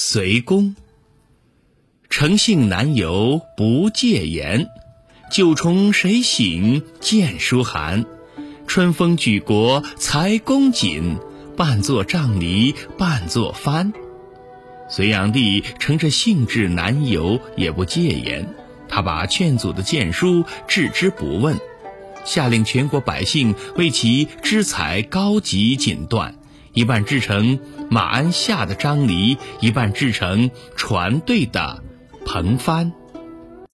隋公。诚信难游不戒言，九重谁醒见书寒？春风举国才公瑾，半作杖藜半作帆。隋炀帝乘着兴致难游，也不戒言。他把劝阻的谏书置之不问，下令全国百姓为其织裁高级锦缎，一半制成马鞍下的章藜，一半制成船队的篷帆。